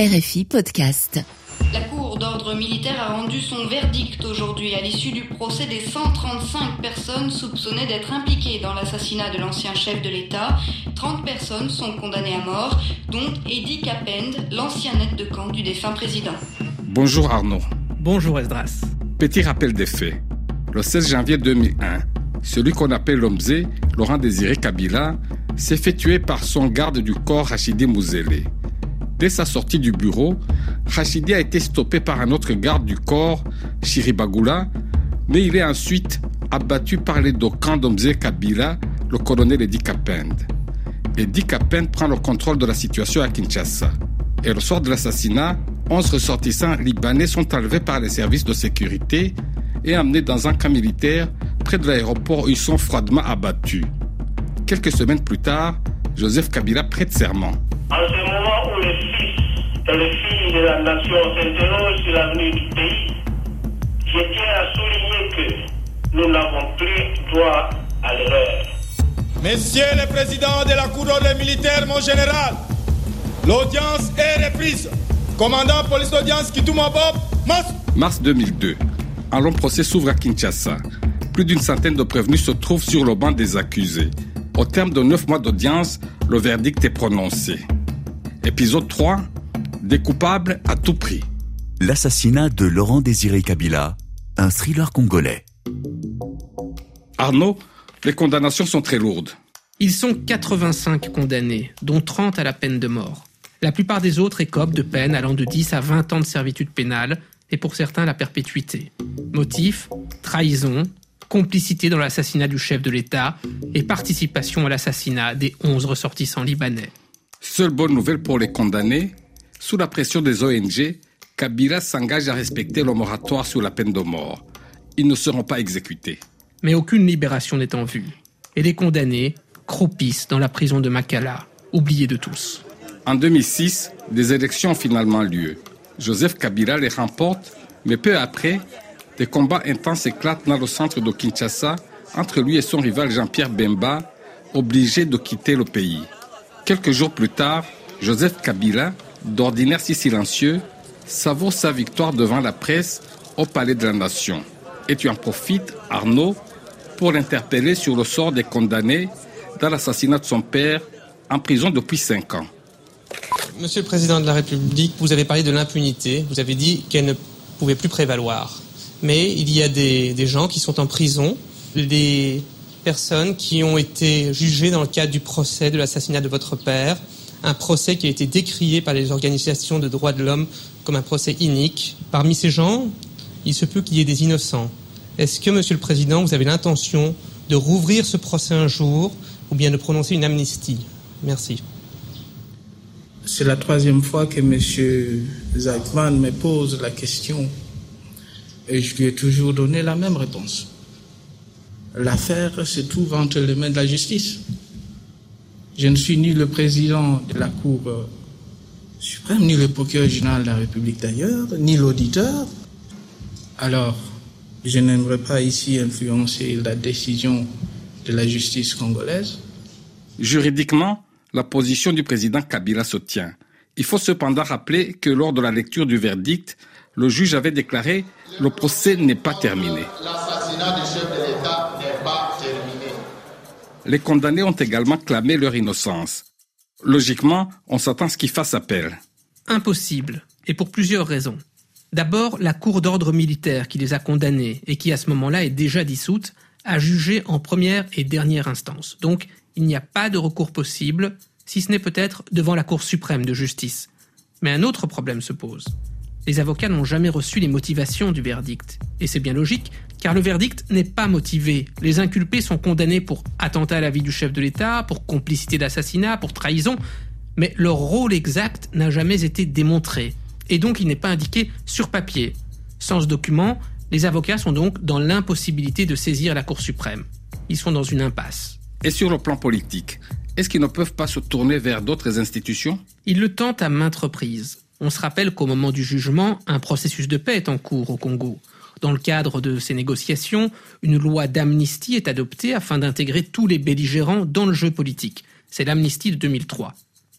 RFI Podcast. La Cour d'ordre militaire a rendu son verdict aujourd'hui à l'issue du procès des 135 personnes soupçonnées d'être impliquées dans l'assassinat de l'ancien chef de l'État. 30 personnes sont condamnées à mort, dont Eddie Capend, l'ancien aide de camp du défunt président. Bonjour Arnaud. Bonjour Esdras. Petit rappel des faits. Le 16 janvier 2001, celui qu'on appelle l'Omzé, Laurent Désiré Kabila, s'est fait tuer par son garde du corps Rachidi Mouzele. Dès sa sortie du bureau, Rachidi a été stoppé par un autre garde du corps, Chiribagula, mais il est ensuite abattu par les deux camps d'Omzé Kabila, le colonel Edi Kapend. Edi Kapend prend le contrôle de la situation à Kinshasa. Et le soir de l'assassinat, 11 ressortissants libanais sont enlevés par les services de sécurité et emmenés dans un camp militaire près de l'aéroport où ils sont froidement abattus. Quelques semaines plus tard, Joseph Kabila prête serment. En ce moment où les les filles de la nation s'interrogent sur l'avenir du pays, je tiens à souligner que nous n'avons plus droit à l'erreur. Messieurs les présidents de la Cour d'ordre militaire, mon général, l'audience est reprise. Commandant police d'audience Kitouma Bob, mars. Mars 2002. Un long procès s'ouvre à Kinshasa. Plus d'une centaine de prévenus se trouvent sur le banc des accusés. Au terme de neuf mois d'audience, le verdict est prononcé. Épisode 3. Des coupables à tout prix. L'assassinat de Laurent Désiré Kabila, un thriller congolais. Arnaud, les condamnations sont très lourdes. Ils sont 85 condamnés, dont 30 à la peine de mort. La plupart des autres écopent de peines allant de 10 à 20 ans de servitude pénale, et pour certains la perpétuité. Motif Trahison, complicité dans l'assassinat du chef de l'État et participation à l'assassinat des 11 ressortissants libanais. Seule bonne nouvelle pour les condamnés, sous la pression des ONG, Kabila s'engage à respecter le moratoire sur la peine de mort. Ils ne seront pas exécutés. Mais aucune libération n'est en vue. Et les condamnés croupissent dans la prison de Makala, oubliés de tous. En 2006, des élections ont finalement lieu. Joseph Kabila les remporte, mais peu après, des combats intenses éclatent dans le centre de Kinshasa entre lui et son rival Jean-Pierre Bemba, obligé de quitter le pays. Quelques jours plus tard, Joseph Kabila, d'ordinaire si silencieux, savoure sa victoire devant la presse au Palais de la Nation. Et tu en profites, Arnaud, pour l'interpeller sur le sort des condamnés dans l'assassinat de son père en prison depuis cinq ans. Monsieur le Président de la République, vous avez parlé de l'impunité, vous avez dit qu'elle ne pouvait plus prévaloir. Mais il y a des, des, gens qui sont en prison, des personnes qui ont été jugées dans le cadre du procès de l'assassinat de votre père, un procès qui a été décrié par les organisations de droits de l'homme comme un procès inique. Parmi ces gens, il se peut qu'il y ait des innocents. Est-ce que, Monsieur le Président, vous avez l'intention de rouvrir ce procès un jour ou bien de prononcer une amnistie? Merci. C'est la troisième fois que M. Zachman me pose la question et je lui ai toujours donné la même réponse. L'affaire se trouve entre les mains de la justice. Je ne suis ni le président de la Cour suprême, ni le procureur général de la République d'ailleurs, ni l'auditeur. Alors, je n'aimerais pas ici influencer la décision de la justice congolaise. Juridiquement, la position du président Kabila se tient. Il faut cependant rappeler que lors de la lecture du verdict, le juge avait déclaré le procès n'est pas terminé. L'assassinat du chef de l'État n'est pas terminé. Les condamnés ont également clamé leur innocence. Logiquement, on s'attend à ce qu'ils fassent appel. Impossible, et pour plusieurs raisons. D'abord, la cour d'ordre militaire qui les a condamnés et qui à ce moment-là est déjà dissoute a jugé en première et dernière instance. Donc, il n'y a pas de recours possible, si ce n'est peut-être devant la Cour suprême de justice. Mais un autre problème se pose. Les avocats n'ont jamais reçu les motivations du verdict. Et c'est bien logique, car le verdict n'est pas motivé. Les inculpés sont condamnés pour attentat à la vie du chef de l'État, pour complicité d'assassinat, pour trahison, mais leur rôle exact n'a jamais été démontré. Et donc il n'est pas indiqué sur papier. Sans ce document, les avocats sont donc dans l'impossibilité de saisir la Cour suprême. Ils sont dans une impasse. Et sur le plan politique, est-ce qu'ils ne peuvent pas se tourner vers d'autres institutions? Ils le tentent à maintes reprises. On se rappelle qu'au moment du jugement, un processus de paix est en cours au Congo. Dans le cadre de ces négociations, une loi d'amnistie est adoptée afin d'intégrer tous les belligérants dans le jeu politique. C'est l'amnistie de 2003.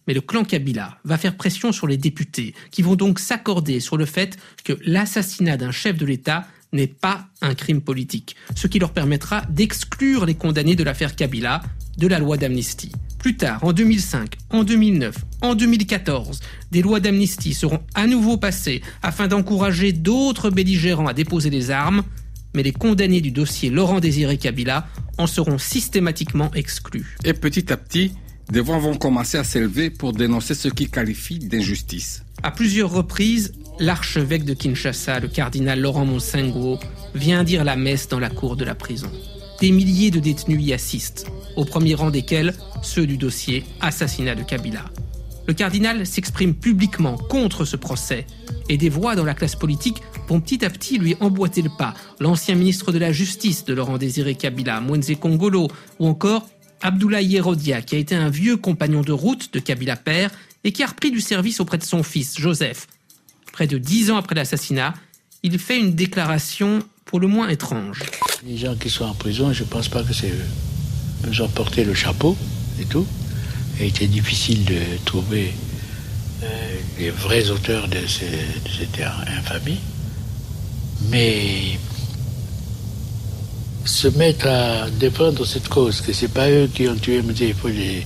Mais le clan Kabila va faire pression sur les députés, qui vont donc s'accorder sur le fait que l'assassinat d'un chef de l'État n'est pas un crime politique, ce qui leur permettra d'exclure les condamnés de l'affaire Kabila de la loi d'amnistie. Plus tard, en 2005, en 2009, en 2014, des lois d'amnistie seront à nouveau passées afin d'encourager d'autres belligérants à déposer des armes, mais les condamnés du dossier Laurent Désiré Kabila en seront systématiquement exclus. Et petit à petit, des voix vont commencer à s'élever pour dénoncer ce qu'ils qualifient d'injustice. À plusieurs reprises, l'archevêque de Kinshasa, le cardinal Laurent Monsengo, vient dire la messe dans la cour de la prison. Des milliers de détenus y assistent, au premier rang desquels ceux du dossier assassinat de Kabila. Le cardinal s'exprime publiquement contre ce procès et des voix dans la classe politique vont petit à petit lui emboîter le pas. L'ancien ministre de la Justice de Laurent Désiré Kabila, Mwenze Kongolo, ou encore Abdoulaye Yerodia, qui a été un vieux compagnon de route de Kabila père et qui a repris du service auprès de son fils, Joseph. Près de dix ans après l'assassinat, il fait une déclaration pour le moins étrange. Les gens qui sont en prison, je ne pense pas que c'est eux. Ils ont porté le chapeau et tout. Et il était difficile de trouver euh, les vrais auteurs de, cette infamie. Mais se mettre à défendre cette cause, que c'est pas eux qui ont tué mais il faut les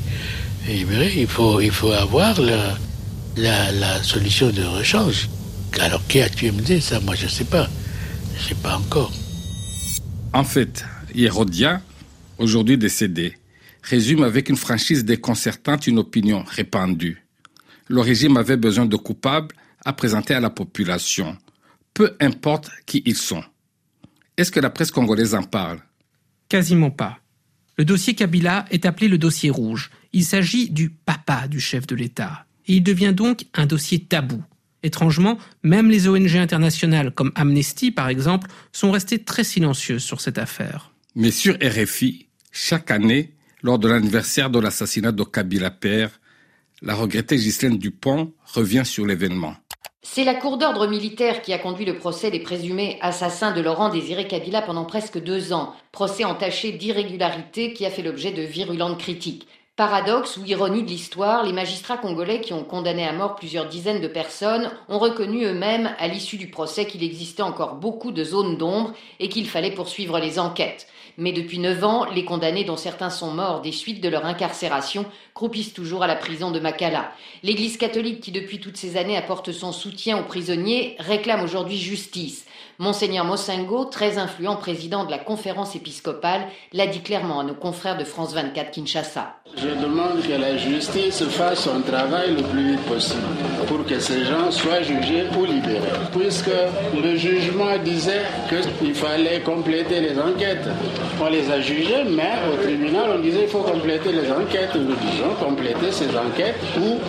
libérer, il faut, il faut avoir la, solution de rechange. Alors qui a tué MD, ça moi je sais pas. Je sais pas encore. En fait, Hérodia, aujourd'hui décédé, résume avec une franchise déconcertante une opinion répandue. Le régime avait besoin de coupables à présenter à la population, peu importe qui ils sont. Est-ce que la presse congolaise en parle? Quasiment pas. Le dossier Kabila est appelé le dossier rouge. Il s'agit du papa du chef de l'État. Et il devient donc un dossier tabou. Étrangement, même les ONG internationales comme Amnesty, par exemple, sont restées très silencieuses sur cette affaire. Mais sur RFI, chaque année, lors de l'anniversaire de l'assassinat de Kabila père, la regrettée Ghislaine Dupont revient sur l'événement. C'est la cour d'ordre militaire qui a conduit le procès des présumés assassins de Laurent Désiré Kabila pendant presque deux ans. Procès entaché d'irrégularités qui a fait l'objet de virulentes critiques. Paradoxe ou ironie de l'histoire, les magistrats congolais qui ont condamné à mort plusieurs dizaines de personnes ont reconnu eux-mêmes à l'issue du procès qu'il existait encore beaucoup de zones d'ombre et qu'il fallait poursuivre les enquêtes. Mais depuis neuf ans, les condamnés, dont certains sont morts des suites de leur incarcération, croupissent toujours à la prison de Makala. L'Église catholique, qui depuis toutes ces années apporte son soutien aux prisonniers, réclame aujourd'hui justice. Monseigneur Mosengo, très influent président de la conférence épiscopale, l'a dit clairement à nos confrères de France 24 Kinshasa. Je demande que la justice fasse son travail le plus vite possible pour que ces gens soient jugés ou libérés. Puisque le jugement disait qu'il fallait compléter les enquêtes. On les a jugés, mais au tribunal, on disait qu'il faut compléter les enquêtes. Nous disons compléter ces enquêtes ou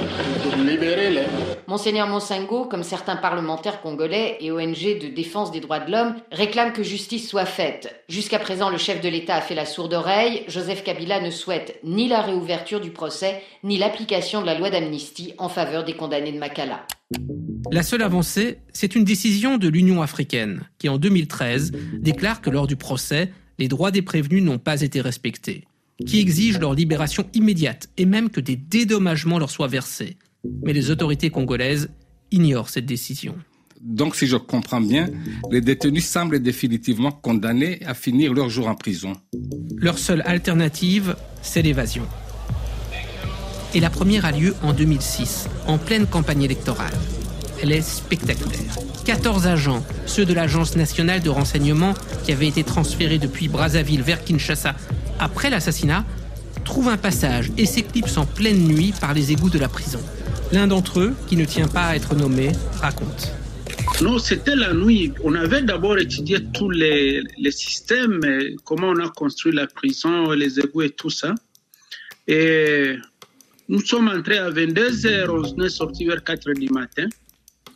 libérer-les. Monseigneur Monsengo, comme certains parlementaires congolais et ONG de défense des droits de l'homme, réclame que justice soit faite. Jusqu'à présent, le chef de l'État a fait la sourde oreille. Joseph Kabila ne souhaite ni la réouverture du procès, ni l'application de la loi d'amnistie en faveur des condamnés de Makala. La seule avancée, c'est une décision de l'Union africaine, qui en 2013 déclare que lors du procès, les droits des prévenus n'ont pas été respectés, qui exige leur libération immédiate et même que des dédommagements leur soient versés mais les autorités congolaises ignorent cette décision. Donc, si je comprends bien, les détenus semblent définitivement condamnés à finir leur jour en prison. Leur seule alternative, c'est l'évasion. Et la première a lieu en 2006, en pleine campagne électorale. Elle est spectaculaire. 14 agents, ceux de l'Agence nationale de renseignement qui avaient été transférés depuis Brazzaville vers Kinshasa après l'assassinat, trouvent un passage et s'éclipsent en pleine nuit par les égouts de la prison. L'un d'entre eux, qui ne tient pas à être nommé, raconte. Non, c'était la nuit. On avait d'abord étudié tous les, systèmes, comment on a construit la prison, les égouts et tout ça. Et nous sommes entrés à 22h, on est sorti vers 4h du matin.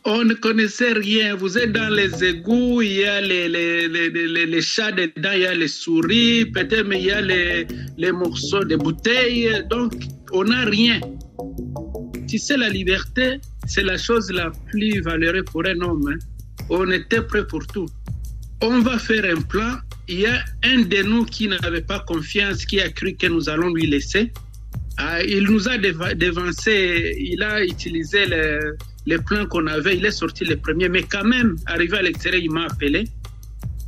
On ne connaissait rien. Vous êtes dans les égouts, il y a les, les, les, les chats dedans, il y a les souris, peut-être, mais il y a les, morceaux de bouteilles. Donc, on n'a rien. Si c'est la liberté, c'est la chose la plus valeureuse pour un homme. Hein. On était prêt pour tout. On va faire un plan. Il y a un de nous qui n'avait pas confiance, qui a cru que nous allons lui laisser. Ah, il nous a dévancé, il a utilisé les, les plans qu'on avait, il est sorti le premier, mais quand même, arrivé à l'extérieur, il m'a appelé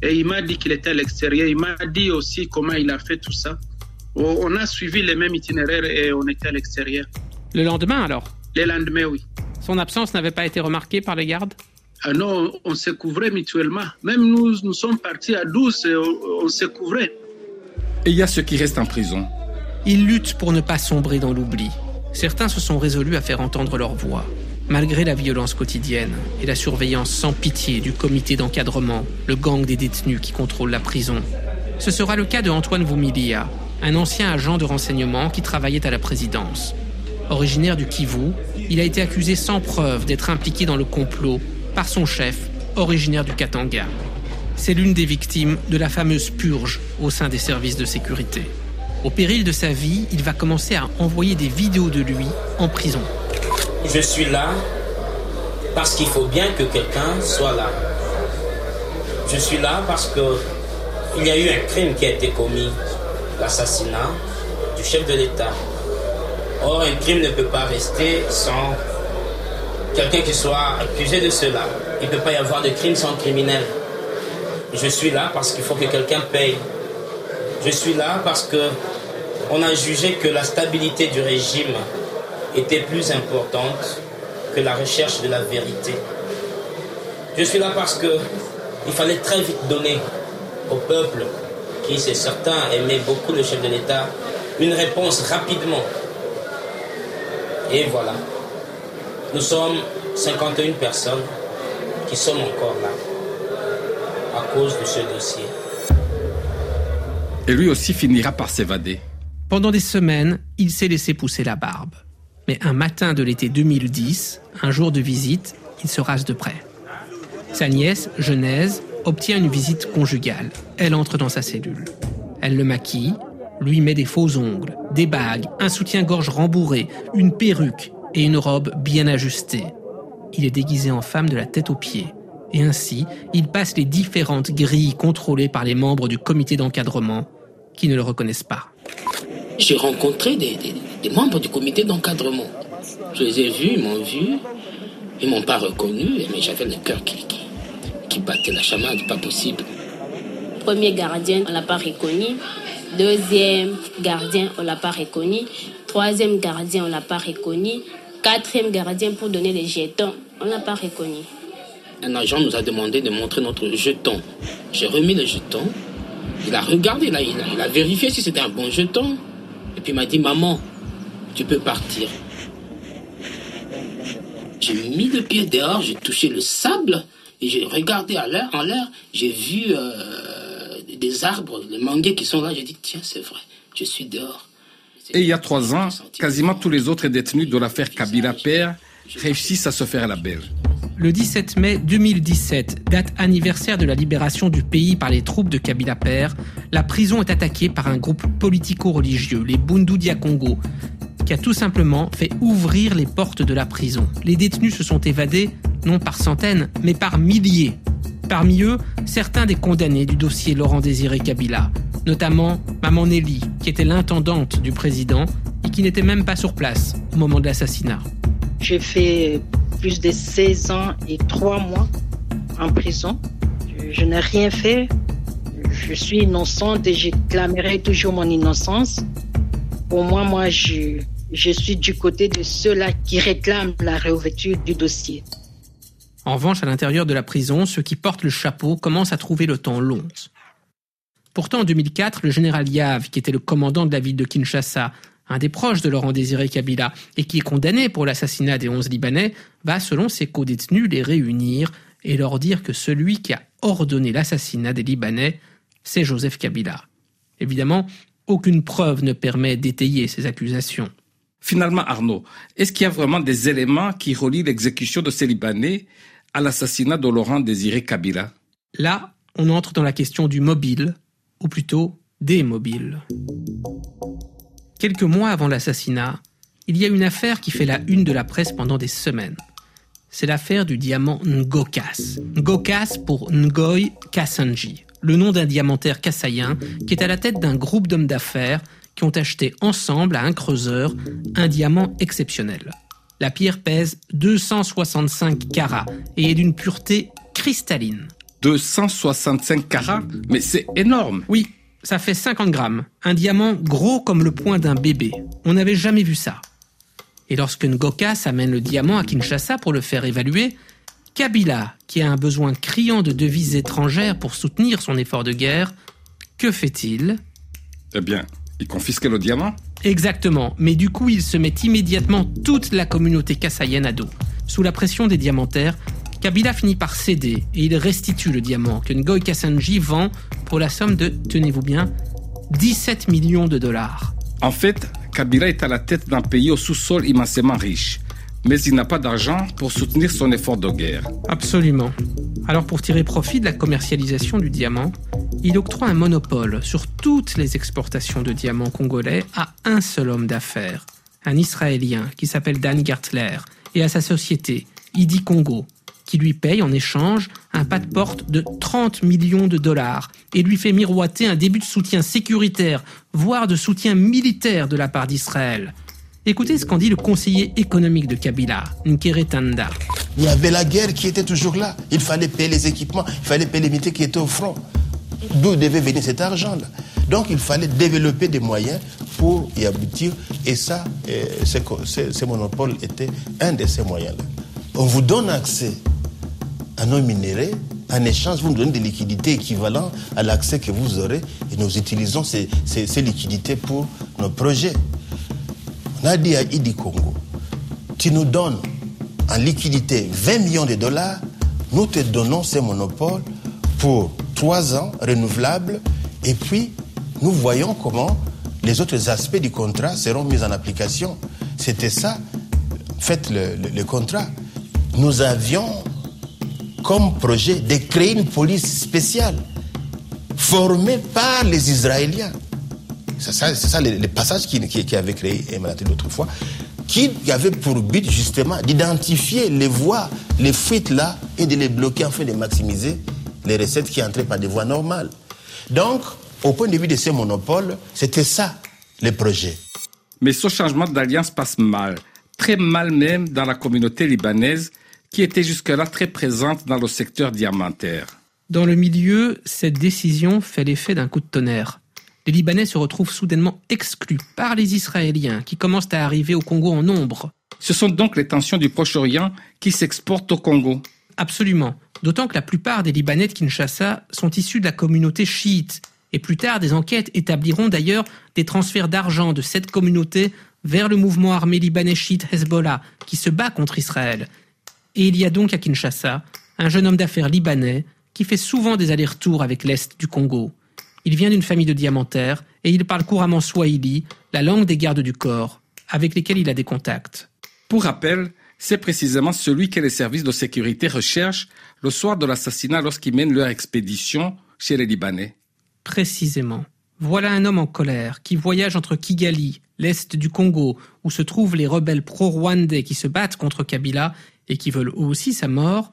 et il m'a dit qu'il était à l'extérieur. Il m'a dit aussi comment il a fait tout ça. On a suivi les mêmes itinéraires et on était à l'extérieur. Le lendemain alors? Le lendemain, oui. Son absence n'avait pas été remarquée par les gardes ah non, on se couvrait mutuellement. Même nous, nous sommes partis à 12 et on, se couvrait. Et il y a ceux qui restent en prison. Ils luttent pour ne pas sombrer dans l'oubli. Certains se sont résolus à faire entendre leur voix. Malgré la violence quotidienne et la surveillance sans pitié du comité d'encadrement, le gang des détenus qui contrôle la prison, ce sera le cas de Antoine Voumilia, un ancien agent de renseignement qui travaillait à la présidence. Originaire du Kivu, il a été accusé sans preuve d'être impliqué dans le complot par son chef, originaire du Katanga. C'est l'une des victimes de la fameuse purge au sein des services de sécurité. Au péril de sa vie, il va commencer à envoyer des vidéos de lui en prison. Je suis là parce qu'il faut bien que quelqu'un soit là. Je suis là parce que il y a eu un crime qui a été commis, l'assassinat du chef de l'État. Or, un crime ne peut pas rester sans quelqu'un qui soit accusé de cela. Il ne peut pas y avoir de crime sans criminel. Je suis là parce qu'il faut que quelqu'un paye. Je suis là parce que on a jugé que la stabilité du régime était plus importante que la recherche de la vérité. Je suis là parce que il fallait très vite donner au peuple, qui c'est certain aimait beaucoup le chef de l'État, une réponse rapidement. Et voilà. Nous sommes 51 personnes qui sommes encore là à cause de ce dossier. Et lui aussi finira par s'évader. Pendant des semaines, il s'est laissé pousser la barbe. Mais un matin de l'été 2010, un jour de visite, il se rase de près. Sa nièce, Genèse, obtient une visite conjugale. Elle entre dans sa cellule. Elle le maquille, lui met des faux ongles, des bagues, un soutien-gorge rembourré, une perruque et une robe bien ajustée. Il est déguisé en femme de la tête aux pieds. Et ainsi, il passe les différentes grilles contrôlées par les membres du comité d'encadrement qui ne le reconnaissent pas. J'ai rencontré des, membres du comité d'encadrement. Je les ai vus, ils m'ont vu, ils m'ont pas reconnu, mais j'avais le cœur qui, qui, battait la chamade, pas possible. Premier gardien, on l'a pas reconnu. Deuxième gardien, on l'a pas reconnu. Troisième gardien, on l'a pas reconnu quatrième gardien pour donner les jetons. On n'a pas reconnu. Un agent nous a demandé de montrer notre jeton. J'ai remis le jeton. Il a regardé, là, il, a, vérifié si c'était un bon jeton. Et puis il m'a dit, maman, tu peux partir. J'ai mis le pied dehors, j'ai touché le sable et j'ai regardé l'air, en l'air. J'ai vu euh, des arbres, les manguiers qui sont là. J'ai dit, tiens, c'est vrai, je suis dehors. Et il y a trois ans, quasiment tous les autres détenus de l'affaire Kabila Père réussissent à se faire la belle. Le 17 mai 2017, date anniversaire de la libération du pays par les troupes de Kabila Père, la prison est attaquée par un groupe politico-religieux, les Bundu Dia Congo, qui a tout simplement fait ouvrir les portes de la prison. Les détenus se sont évadés, non par centaines, mais par milliers. Parmi eux, certains des condamnés du dossier Laurent Désiré Kabila, notamment Maman Nelly, qui était l'intendante du président et qui n'était même pas sur place au moment de l'assassinat. J'ai fait plus de 16 ans et 3 mois en prison. Je, n'ai rien fait. Je suis innocente et je clamerai toujours mon innocence. Pour moi, moi, je suis du côté de ceux-là qui réclament la réouverture du dossier. En revanche, à l'intérieur de la prison, ceux qui portent le chapeau commencent à trouver le temps long. Pourtant, en 2004, le général Yav, qui était le commandant de la ville de Kinshasa, un des proches de Laurent Désiré Kabila, et qui est condamné pour l'assassinat des onze Libanais, va, selon ses co-détenus, les réunir et leur dire que celui qui a ordonné l'assassinat des Libanais, c'est Joseph Kabila. Évidemment, aucune preuve ne permet d'étayer ces accusations. Finalement, Arnaud, est-ce qu'il y a vraiment des éléments qui relient l'exécution de ces Libanais à l'assassinat de Laurent Désiré Kabila Là, on entre dans la question du mobile, ou plutôt des mobiles. Quelques mois avant l'assassinat, il y a une affaire qui fait la une de la presse pendant des semaines. C'est l'affaire du diamant Ngokas. Ngokas pour Ngoy Kassanji, le nom d'un diamantaire kassaïen qui est à la tête d'un groupe d'hommes d'affaires qui ont acheté ensemble à un creuseur un diamant exceptionnel. La pierre pèse 265 carats et est d'une pureté cristalline. 265 carats Mais c'est énorme Oui, ça fait 50 grammes. Un diamant gros comme le poing d'un bébé. On n'avait jamais vu ça. Et lorsque Ngoka s'amène le diamant à Kinshasa pour le faire évaluer, Kabila, qui a un besoin criant de devises étrangères pour soutenir son effort de guerre, que fait-il? Eh bien, il confisque le diamant Exactement, mais du coup il se met immédiatement toute la communauté kassaïenne à dos. Sous la pression des diamantaires, Kabila finit par céder et il restitue le diamant que Ngoy Kassanji vend pour la somme de, tenez-vous bien, 17 millions de dollars. En fait, Kabila est à la tête d'un pays au sous-sol immensément riche, mais il n'a pas d'argent pour soutenir son effort de guerre. Absolument. Alors pour tirer profit de la commercialisation du diamant, il octroie un monopole sur toutes les exportations de diamants congolais à un seul homme d'affaires, un Israélien qui s'appelle Dan Gertler, et à sa société, Idi Congo, qui lui paye en échange un pas de porte de 30 millions de dollars et lui fait miroiter un début de soutien sécuritaire, voire de soutien militaire de la part d'Israël. Écoutez ce qu'en dit le conseiller économique de Kabila, Nkere Tanda. Il y avait la guerre qui était toujours là. Il fallait payer les équipements, il fallait payer les militaires qui étaient au front. D'où devait venir cet argent-là Donc il fallait développer des moyens pour y aboutir. Et ça, euh, ce monopole était un de ces moyens-là. On vous donne accès à nos minéraux. En échange, vous nous donnez des liquidités équivalentes à l'accès que vous aurez et nous utilisons ces, ces, liquidités pour nos projets. On a dit à Idi Congo, tu nous donnes en liquidité 20 millions de dollars, nous te donnons ces monopoles pour trois ans renouvelables et puis nous voyons comment les autres aspects du contrat seront mis en application. C'était ça, faites le, le contrat. Nous avions comme projet de créer une police spéciale formée par les Israéliens. C'est ça, ça le, passage qui, qui, avait créé Emmanuel l'autre fois, qui avait pour but justement d'identifier les voies, les fuites là, et de les bloquer afin de maximiser les recettes qui entraient par des voies normales. Donc, au point de vue de ces monopoles, c'était ça le projet. Mais ce changement d'alliance passe mal, très mal même dans la communauté libanaise qui était jusque-là très présente dans le secteur diamantaire. Dans le milieu, cette décision fait l'effet d'un coup de tonnerre. Les Libanais se retrouvent soudainement exclus par les Israéliens qui commencent à arriver au Congo en nombre. Ce sont donc les tensions du Proche-Orient qui s'exportent au Congo. Absolument. D'autant que la plupart des Libanais de Kinshasa sont issus de la communauté chiite. Et plus tard, des enquêtes établiront d'ailleurs des transferts d'argent de cette communauté vers le mouvement armé libanais chiite Hezbollah, qui se bat contre Israël. Et il y a donc à Kinshasa un jeune homme d'affaires libanais qui fait souvent des allers-retours avec l'Est du Congo. Il vient d'une famille de diamantaires et il parle couramment swahili, la langue des gardes du corps, avec lesquels il a des contacts. Pour rappel, c'est précisément celui que les services de sécurité recherchent le soir de l'assassinat lorsqu'ils mènent leur expédition chez les Libanais. Précisément. Voilà un homme en colère qui voyage entre Kigali, l'est du Congo, où se trouvent les rebelles pro-rwandais qui se battent contre Kabila et qui veulent aussi sa mort,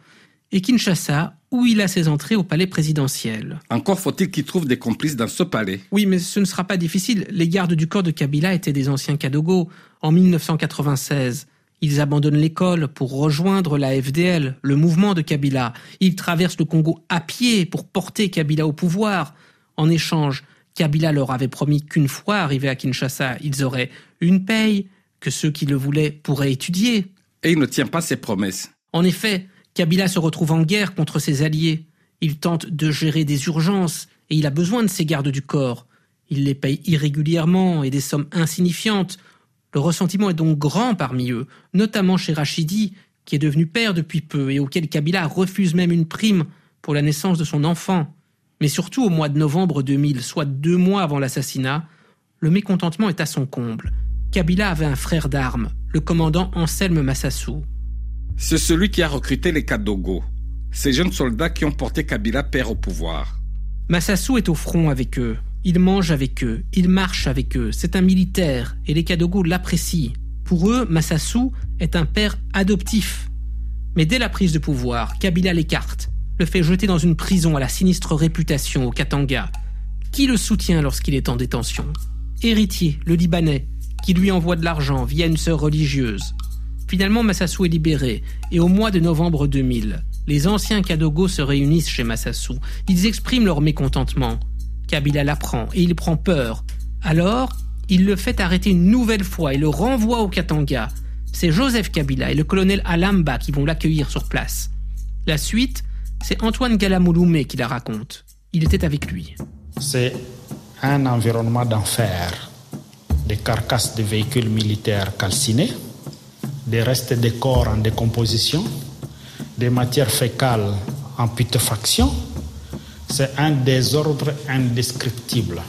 et Kinshasa, où il a ses entrées au palais présidentiel. Encore faut-il qu'il trouve des complices dans ce palais. Oui, mais ce ne sera pas difficile. Les gardes du corps de Kabila étaient des anciens Kadogo. En 1996, ils abandonnent l'école pour rejoindre la FDL, le mouvement de Kabila. Ils traversent le Congo à pied pour porter Kabila au pouvoir. En échange, Kabila leur avait promis qu'une fois arrivés à Kinshasa, ils auraient une paye, que ceux qui le voulaient pourraient étudier. Et il ne tient pas ses promesses. En effet, Kabila se retrouve en guerre contre ses alliés. Il tente de gérer des urgences et il a besoin de ses gardes du corps. Il les paye irrégulièrement et des sommes insignifiantes. Le ressentiment est donc grand parmi eux, notamment chez Rachidi, qui est devenu père depuis peu et auquel Kabila refuse même une prime pour la naissance de son enfant. Mais surtout au mois de novembre 2000, soit deux mois avant l'assassinat, le mécontentement est à son comble. Kabila avait un frère d'armes, le commandant Anselme Massassou. C'est celui qui a recruté les Kadogo, ces jeunes soldats qui ont porté Kabila père au pouvoir. Massassou est au front avec eux. Il mange avec eux, il marche avec eux. C'est un militaire et les Kadogo l'apprécient. Pour eux, Massassou est un père adoptif. Mais dès la prise de pouvoir, Kabila l'écarte, le fait jeter dans une prison à la sinistre réputation au Katanga. Qui le soutient lorsqu'il est en détention? Héritier, le Libanais, qui lui envoie de l'argent via une sœur religieuse. Finalement, Massassou est libéré, et au mois de novembre 2000, les anciens Kadogo se réunissent chez Massassou. Ils expriment leur mécontentement. Kabila l'apprend, et il prend peur. Alors, il le fait arrêter une nouvelle fois et le renvoie au Katanga. C'est Joseph Kabila et le colonel Alamba qui vont l'accueillir sur place. La suite, c'est Antoine Galamouloumé qui la raconte. Il était avec lui. C'est un environnement d'enfer. Des carcasses de véhicules militaires calcinés, des restes de corps en décomposition, des matières fécales en putréfaction. C'est un désordre indescriptible.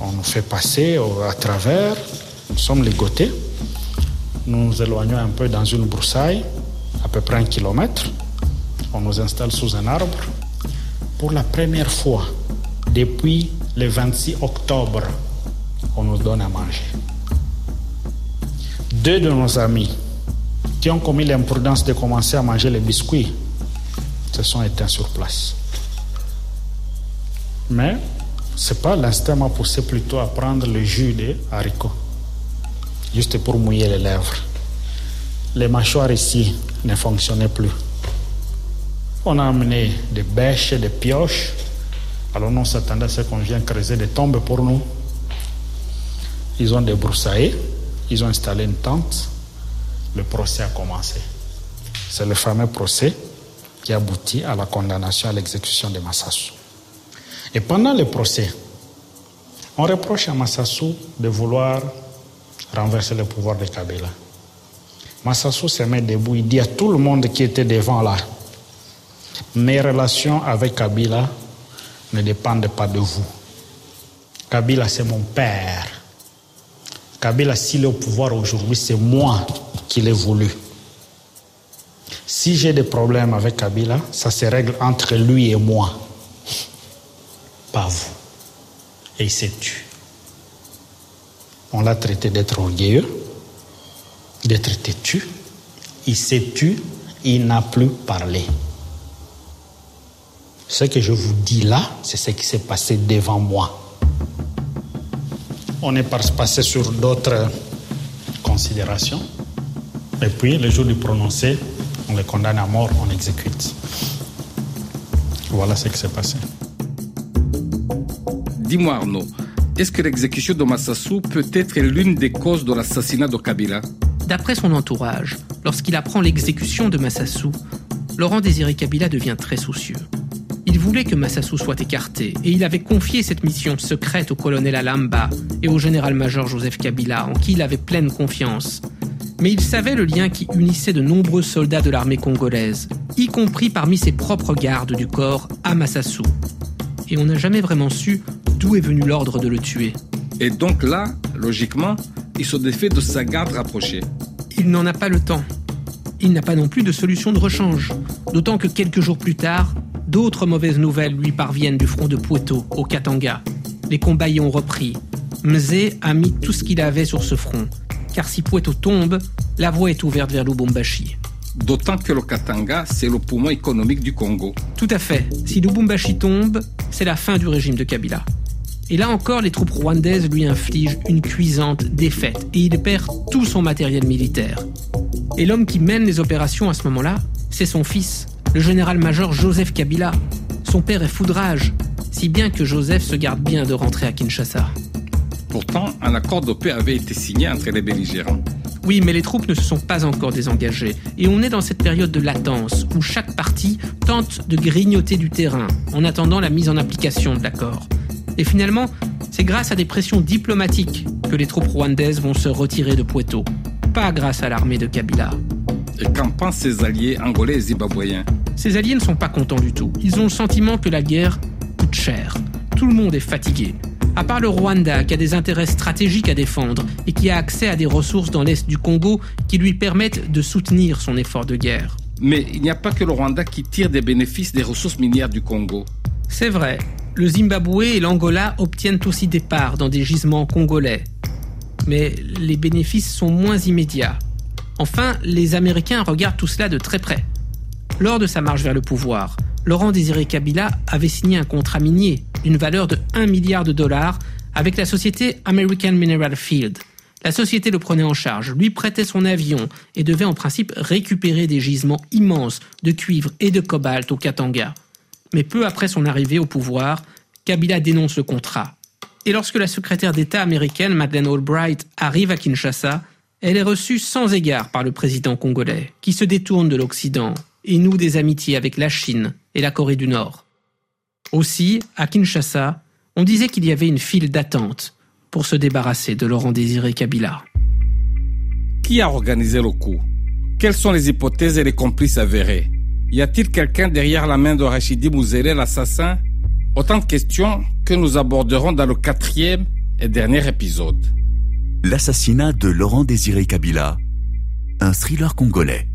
On nous fait passer à travers, nous sommes ligotés, nous nous éloignons un peu dans une broussaille, à peu près un kilomètre, on nous installe sous un arbre. Pour la première fois, depuis le 26 octobre, on nous donne à manger. Deux de nos amis qui ont commis l'imprudence de commencer à manger les biscuits se sont éteints sur place. Mais c'est pas l'instinct m'a poussé plutôt à prendre le jus des haricots, juste pour mouiller les lèvres. Les mâchoires ici ne fonctionnaient plus. On a amené des bêches, des pioches. Alors on s'attendait à ce qu'on vienne creuser des tombes pour nous. Ils ont débroussaillé, ils ont installé une tente. Le procès a commencé. C'est le fameux procès qui aboutit à la condamnation à l'exécution de Massassou. Et pendant le procès, on reproche à Massassou de vouloir renverser le pouvoir de Kabila. Massassou se met debout, il dit à tout le monde qui était devant là, mes relations avec Kabila ne dépendent pas de vous. Kabila, c'est mon père. Kabila, s'il est au pouvoir aujourd'hui, c'est moi qui l'ai voulu. Si j'ai des problèmes avec Kabila, ça se règle entre lui et moi, pas vous. Et il s'est tué. On l'a traité d'être orgueilleux, d'être têtu. Il s'est tué, il n'a plus parlé. Ce que je vous dis là, c'est ce qui s'est passé devant moi. On est passé sur d'autres considérations. Et puis, le jour du prononcé, on les condamne à mort, on exécute. Voilà ce qui s'est passé. Dis-moi Arnaud, est-ce que l'exécution de Massassou peut être l'une des causes de l'assassinat de Kabila? D'après son entourage, lorsqu'il apprend l'exécution de Massassou, Laurent Désiré Kabila devient très soucieux. Il voulait que Massassou soit écarté et il avait confié cette mission secrète au colonel Alamba et au général-major Joseph Kabila en qui il avait pleine confiance. Mais il savait le lien qui unissait de nombreux soldats de l'armée congolaise, y compris parmi ses propres gardes du corps à Massassou. Et on n'a jamais vraiment su d'où est venu l'ordre de le tuer. Et donc là, logiquement, il se défait de sa garde rapprochée. Il n'en a pas le temps. Il n'a pas non plus de solution de rechange. D'autant que quelques jours plus tard, d'autres mauvaises nouvelles lui parviennent du front de Poitou, au Katanga. Les combats y ont repris. Mzé a mis tout ce qu'il avait sur ce front. Car si Poitou tombe, la voie est ouverte vers Lubumbashi. D'autant que le Katanga, c'est le poumon économique du Congo. Tout à fait. Si Lubumbashi tombe, c'est la fin du régime de Kabila. Et là encore, les troupes rwandaises lui infligent une cuisante défaite et il perd tout son matériel militaire. Et l'homme qui mène les opérations à ce moment-là, c'est son fils, le général-major Joseph Kabila. Son père est foudrage, si bien que Joseph se garde bien de rentrer à Kinshasa. Pourtant, un accord de paix avait été signé entre les belligérants. Oui, mais les troupes ne se sont pas encore désengagées. Et on est dans cette période de latence où chaque partie tente de grignoter du terrain en attendant la mise en application de l'accord. Et finalement, c'est grâce à des pressions diplomatiques que les troupes rwandaises vont se retirer de Poitou, pas grâce à l'armée de Kabila. Et qu'en pensent ses alliés angolais et zimbabwéens? Ces alliés ne sont pas contents du tout. Ils ont le sentiment que la guerre coûte cher. Tout le monde est fatigué. À part le Rwanda, qui a des intérêts stratégiques à défendre et qui a accès à des ressources dans l'est du Congo qui lui permettent de soutenir son effort de guerre. Mais il n'y a pas que le Rwanda qui tire des bénéfices des ressources minières du Congo. C'est vrai, le Zimbabwe et l'Angola obtiennent aussi des parts dans des gisements congolais. Mais les bénéfices sont moins immédiats. Enfin, les Américains regardent tout cela de très près. Lors de sa marche vers le pouvoir, Laurent Désiré Kabila avait signé un contrat minier d'une valeur de 1 milliard de dollars avec la société American Mineral Field. La société le prenait en charge, lui prêtait son avion et devait en principe récupérer des gisements immenses de cuivre et de cobalt au Katanga. Mais peu après son arrivée au pouvoir, Kabila dénonce le contrat. Et lorsque la secrétaire d'État américaine Madeleine Albright arrive à Kinshasa, elle est reçue sans égard par le président congolais, qui se détourne de l'Occident et noue des amitiés avec la Chine et la Corée du Nord. Aussi, à Kinshasa, on disait qu'il y avait une file d'attente pour se débarrasser de Laurent Désiré Kabila. Qui a organisé le coup? Quelles sont les hypothèses et les complices avérés? Y a-t-il quelqu'un derrière la main de Rachidi Mouzélé, l'assassin? Autant de questions que nous aborderons dans le quatrième et dernier épisode. L'assassinat de Laurent Désiré Kabila, un thriller congolais.